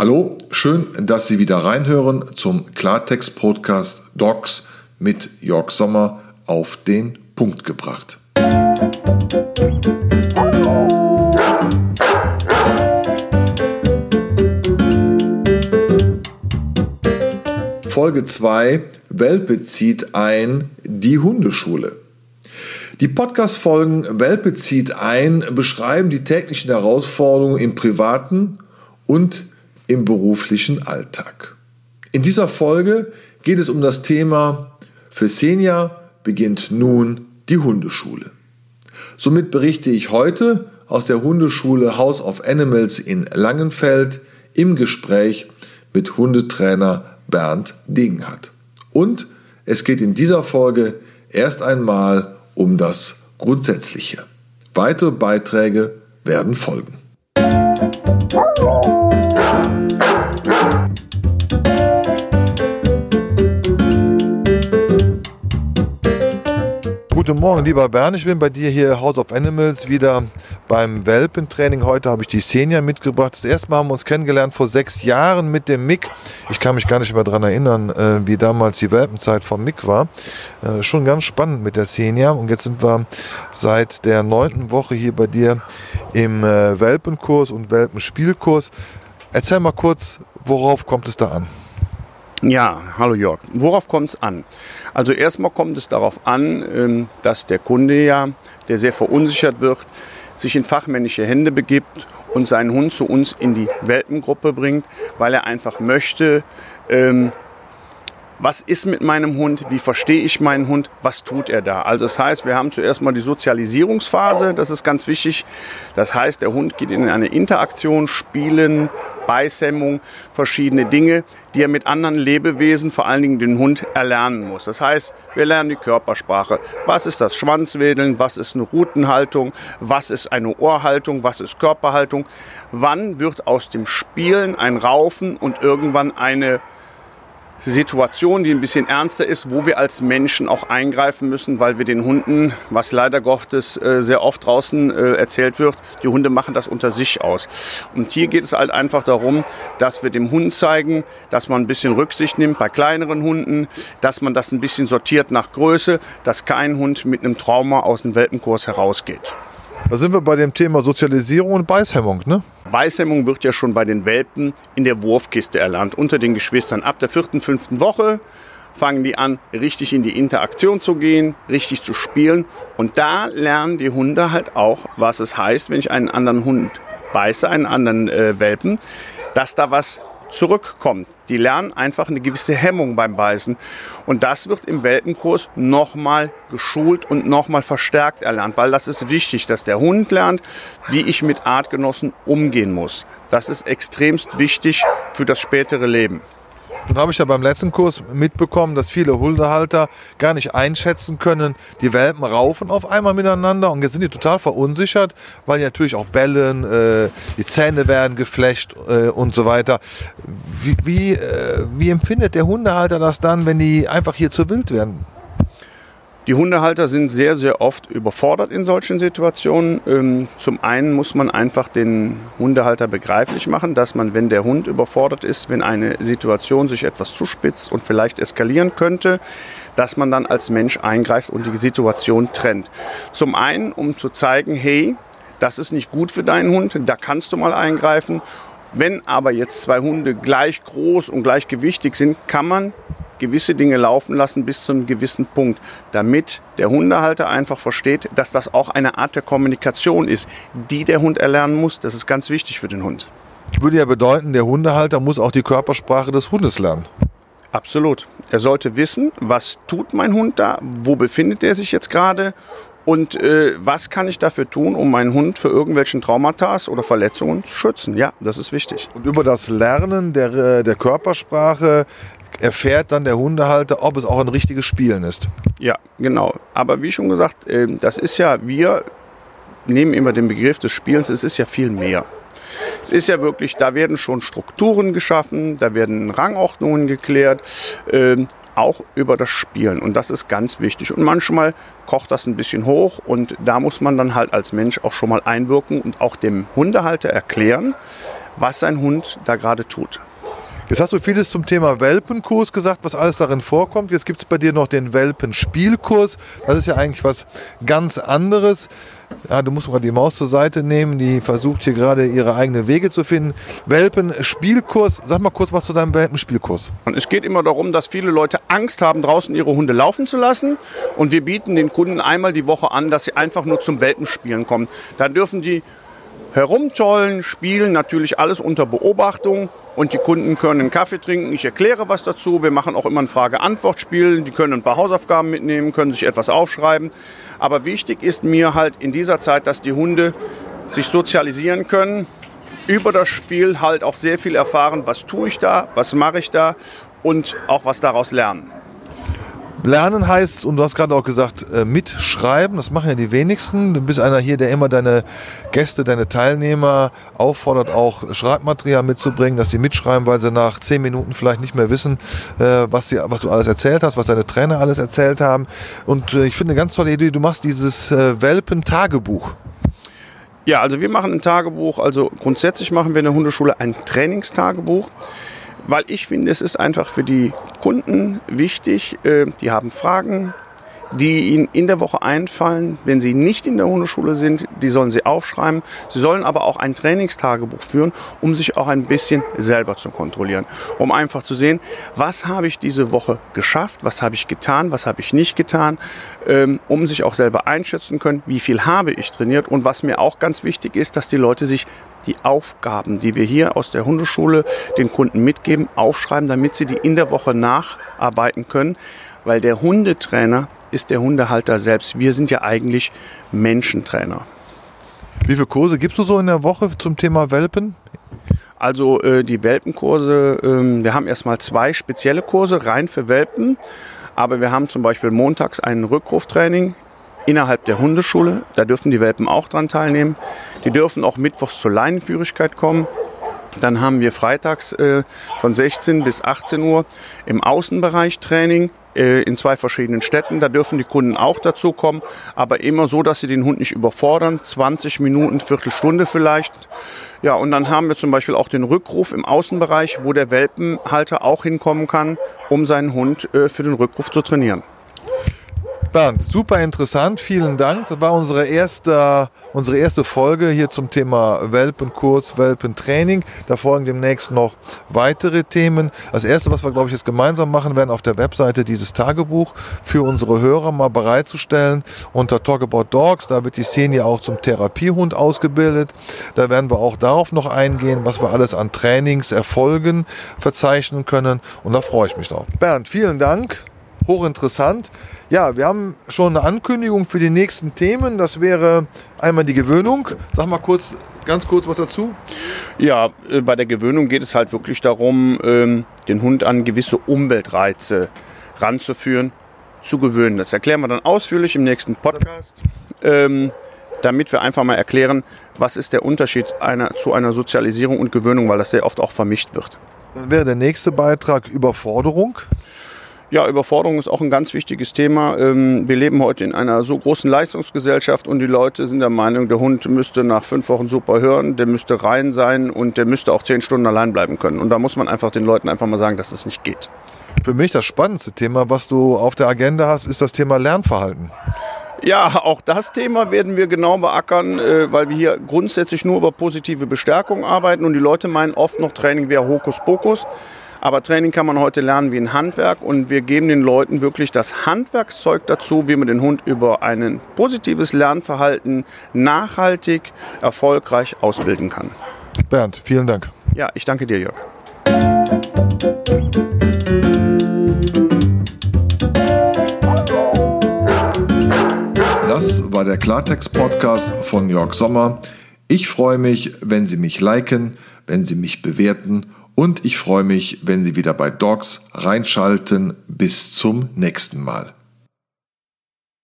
Hallo, schön, dass Sie wieder reinhören zum Klartext-Podcast Docs mit Jörg Sommer auf den Punkt gebracht. Folge 2 Welpe zieht ein die Hundeschule. Die Podcast-Folgen Welpe zieht ein beschreiben die täglichen Herausforderungen im privaten und im beruflichen Alltag. In dieser Folge geht es um das Thema Für Senja beginnt nun die Hundeschule. Somit berichte ich heute aus der Hundeschule House of Animals in Langenfeld im Gespräch mit Hundetrainer Bernd Degenhardt. Und es geht in dieser Folge erst einmal um das Grundsätzliche. Weitere Beiträge werden folgen. Guten Morgen, lieber Bernd. Ich bin bei dir hier House of Animals wieder beim Welpentraining. Heute habe ich die Senior mitgebracht. Das erste Mal haben wir uns kennengelernt vor sechs Jahren mit dem Mick. Ich kann mich gar nicht mehr daran erinnern, äh, wie damals die Welpenzeit vom Mick war. Äh, schon ganz spannend mit der Senior. Und jetzt sind wir seit der neunten Woche hier bei dir im äh, Welpenkurs und Welpenspielkurs. Erzähl mal kurz, worauf kommt es da an? Ja, hallo Jörg. Worauf kommt es an? Also erstmal kommt es darauf an, ähm, dass der Kunde ja, der sehr verunsichert wird, sich in fachmännische Hände begibt und seinen Hund zu uns in die Welpengruppe bringt, weil er einfach möchte, ähm, was ist mit meinem Hund, wie verstehe ich meinen Hund, was tut er da. Also das heißt, wir haben zuerst mal die Sozialisierungsphase, das ist ganz wichtig. Das heißt, der Hund geht in eine Interaktion, Spielen, Beißhemmung, verschiedene Dinge, die er mit anderen Lebewesen, vor allen Dingen den Hund, erlernen muss. Das heißt, wir lernen die Körpersprache. Was ist das Schwanzwedeln? Was ist eine Rutenhaltung? Was ist eine Ohrhaltung? Was ist Körperhaltung? Wann wird aus dem Spielen ein Raufen und irgendwann eine Situation, die ein bisschen ernster ist, wo wir als Menschen auch eingreifen müssen, weil wir den Hunden, was leider Gottes äh, sehr oft draußen äh, erzählt wird, die Hunde machen das unter sich aus. Und hier geht es halt einfach darum, dass wir dem Hund zeigen, dass man ein bisschen Rücksicht nimmt bei kleineren Hunden, dass man das ein bisschen sortiert nach Größe, dass kein Hund mit einem Trauma aus dem Welpenkurs herausgeht. Da sind wir bei dem Thema Sozialisierung und Beißhemmung, ne? Beißhemmung wird ja schon bei den Welpen in der Wurfkiste erlernt, unter den Geschwistern. Ab der vierten, fünften Woche fangen die an, richtig in die Interaktion zu gehen, richtig zu spielen. Und da lernen die Hunde halt auch, was es heißt, wenn ich einen anderen Hund beiße, einen anderen äh, Welpen, dass da was zurückkommt. Die lernen einfach eine gewisse Hemmung beim Beißen. Und das wird im Welpenkurs nochmal geschult und nochmal verstärkt erlernt, weil das ist wichtig, dass der Hund lernt, wie ich mit Artgenossen umgehen muss. Das ist extremst wichtig für das spätere Leben. Nun habe ich ja beim letzten Kurs mitbekommen, dass viele Hundehalter gar nicht einschätzen können, die Welpen raufen auf einmal miteinander und jetzt sind die total verunsichert, weil die natürlich auch bellen, äh, die Zähne werden geflecht äh, und so weiter. Wie, wie, äh, wie empfindet der Hundehalter das dann, wenn die einfach hier zu wild werden? Die Hundehalter sind sehr, sehr oft überfordert in solchen Situationen. Ähm, zum einen muss man einfach den Hundehalter begreiflich machen, dass man, wenn der Hund überfordert ist, wenn eine Situation sich etwas zuspitzt und vielleicht eskalieren könnte, dass man dann als Mensch eingreift und die Situation trennt. Zum einen, um zu zeigen, hey, das ist nicht gut für deinen Hund, da kannst du mal eingreifen. Wenn aber jetzt zwei Hunde gleich groß und gleich gewichtig sind, kann man gewisse Dinge laufen lassen bis zu einem gewissen Punkt, damit der Hundehalter einfach versteht, dass das auch eine Art der Kommunikation ist, die der Hund erlernen muss. Das ist ganz wichtig für den Hund. Ich würde ja bedeuten, der Hundehalter muss auch die Körpersprache des Hundes lernen. Absolut. Er sollte wissen, was tut mein Hund da, wo befindet er sich jetzt gerade und äh, was kann ich dafür tun, um meinen Hund für irgendwelchen Traumata oder Verletzungen zu schützen? Ja, das ist wichtig. Und über das Lernen der, äh, der Körpersprache erfährt dann der Hundehalter, ob es auch ein richtiges Spielen ist. Ja, genau. Aber wie schon gesagt, ähm, das ist ja, wir nehmen immer den Begriff des Spielens, es ist ja viel mehr. Es ist ja wirklich, da werden schon Strukturen geschaffen, da werden Rangordnungen geklärt, ähm, auch über das Spielen. Und das ist ganz wichtig. Und manchmal kocht das ein bisschen hoch und da muss man dann halt als Mensch auch schon mal einwirken und auch dem Hundehalter erklären, was sein Hund da gerade tut. Jetzt hast du vieles zum Thema Welpenkurs gesagt, was alles darin vorkommt. Jetzt gibt es bei dir noch den Welpenspielkurs. Das ist ja eigentlich was ganz anderes. Ja, du musst mal die Maus zur Seite nehmen. Die versucht hier gerade ihre eigenen Wege zu finden. Welpenspielkurs. Sag mal kurz was zu deinem Welpenspielkurs. Es geht immer darum, dass viele Leute Angst haben, draußen ihre Hunde laufen zu lassen. Und wir bieten den Kunden einmal die Woche an, dass sie einfach nur zum Welpenspielen kommen. Da dürfen die herumtollen, spielen, natürlich alles unter Beobachtung und die Kunden können einen Kaffee trinken. Ich erkläre was dazu. Wir machen auch immer ein Frage-Antwort-Spiel. Die können ein paar Hausaufgaben mitnehmen, können sich etwas aufschreiben. Aber wichtig ist mir halt in dieser Zeit, dass die Hunde sich sozialisieren können, über das Spiel halt auch sehr viel erfahren, was tue ich da, was mache ich da und auch was daraus lernen. Lernen heißt, und du hast gerade auch gesagt, äh, mitschreiben, das machen ja die wenigsten. Du bist einer hier, der immer deine Gäste, deine Teilnehmer auffordert, auch Schreibmaterial mitzubringen, dass sie mitschreiben, weil sie nach zehn Minuten vielleicht nicht mehr wissen, äh, was, sie, was du alles erzählt hast, was deine Trainer alles erzählt haben. Und äh, ich finde eine ganz tolle Idee, du machst dieses Welpen-Tagebuch. Ja, also wir machen ein Tagebuch. Also grundsätzlich machen wir in der Hundeschule ein Trainingstagebuch weil ich finde, es ist einfach für die Kunden wichtig, äh, die haben Fragen, die ihnen in der Woche einfallen, wenn sie nicht in der Hundeschule sind, die sollen sie aufschreiben. Sie sollen aber auch ein Trainingstagebuch führen, um sich auch ein bisschen selber zu kontrollieren, um einfach zu sehen, was habe ich diese Woche geschafft, was habe ich getan, was habe ich nicht getan, ähm, um sich auch selber einschätzen können, wie viel habe ich trainiert. Und was mir auch ganz wichtig ist, dass die Leute sich die Aufgaben, die wir hier aus der Hundeschule den Kunden mitgeben, aufschreiben, damit sie die in der Woche nacharbeiten können, weil der Hundetrainer ist der Hundehalter selbst. Wir sind ja eigentlich Menschentrainer. Wie viele Kurse gibst du so in der Woche zum Thema Welpen? Also äh, die Welpenkurse, äh, wir haben erstmal zwei spezielle Kurse rein für Welpen, aber wir haben zum Beispiel montags ein Rückruftraining innerhalb der Hundeschule. Da dürfen die Welpen auch dran teilnehmen. Die dürfen auch mittwochs zur Leinenführigkeit kommen. Dann haben wir freitags äh, von 16 bis 18 Uhr im Außenbereich Training äh, in zwei verschiedenen Städten. Da dürfen die Kunden auch dazu kommen, aber immer so, dass sie den Hund nicht überfordern. 20 Minuten, Viertelstunde vielleicht. Ja, und dann haben wir zum Beispiel auch den Rückruf im Außenbereich, wo der Welpenhalter auch hinkommen kann, um seinen Hund äh, für den Rückruf zu trainieren. Bernd, super interessant, vielen Dank. Das war unsere erste, unsere erste Folge hier zum Thema Welpenkurs, Welpentraining. Da folgen demnächst noch weitere Themen. Das erste, was wir, glaube ich, jetzt gemeinsam machen werden, auf der Webseite dieses Tagebuch für unsere Hörer mal bereitzustellen unter Talk About Dogs. Da wird die Szene ja auch zum Therapiehund ausgebildet. Da werden wir auch darauf noch eingehen, was wir alles an Trainingserfolgen verzeichnen können. Und da freue ich mich drauf. Bernd, vielen Dank hochinteressant. Ja, wir haben schon eine Ankündigung für die nächsten Themen. Das wäre einmal die Gewöhnung. Sag mal kurz, ganz kurz was dazu. Ja, äh, bei der Gewöhnung geht es halt wirklich darum, ähm, den Hund an gewisse Umweltreize ranzuführen, zu gewöhnen. Das erklären wir dann ausführlich im nächsten Podcast, ähm, damit wir einfach mal erklären, was ist der Unterschied einer, zu einer Sozialisierung und Gewöhnung, weil das sehr oft auch vermischt wird. Dann wäre der nächste Beitrag Überforderung. Ja, Überforderung ist auch ein ganz wichtiges Thema. Ähm, wir leben heute in einer so großen Leistungsgesellschaft und die Leute sind der Meinung, der Hund müsste nach fünf Wochen super hören, der müsste rein sein und der müsste auch zehn Stunden allein bleiben können. Und da muss man einfach den Leuten einfach mal sagen, dass es nicht geht. Für mich das spannendste Thema, was du auf der Agenda hast, ist das Thema Lernverhalten. Ja, auch das Thema werden wir genau beackern, äh, weil wir hier grundsätzlich nur über positive Bestärkung arbeiten und die Leute meinen oft noch Training wäre Hokuspokus. Aber Training kann man heute lernen wie ein Handwerk und wir geben den Leuten wirklich das Handwerkszeug dazu, wie man den Hund über ein positives Lernverhalten nachhaltig, erfolgreich ausbilden kann. Bernd, vielen Dank. Ja, ich danke dir, Jörg. Das war der Klartext-Podcast von Jörg Sommer. Ich freue mich, wenn Sie mich liken, wenn Sie mich bewerten und ich freue mich, wenn Sie wieder bei Dogs reinschalten. Bis zum nächsten Mal.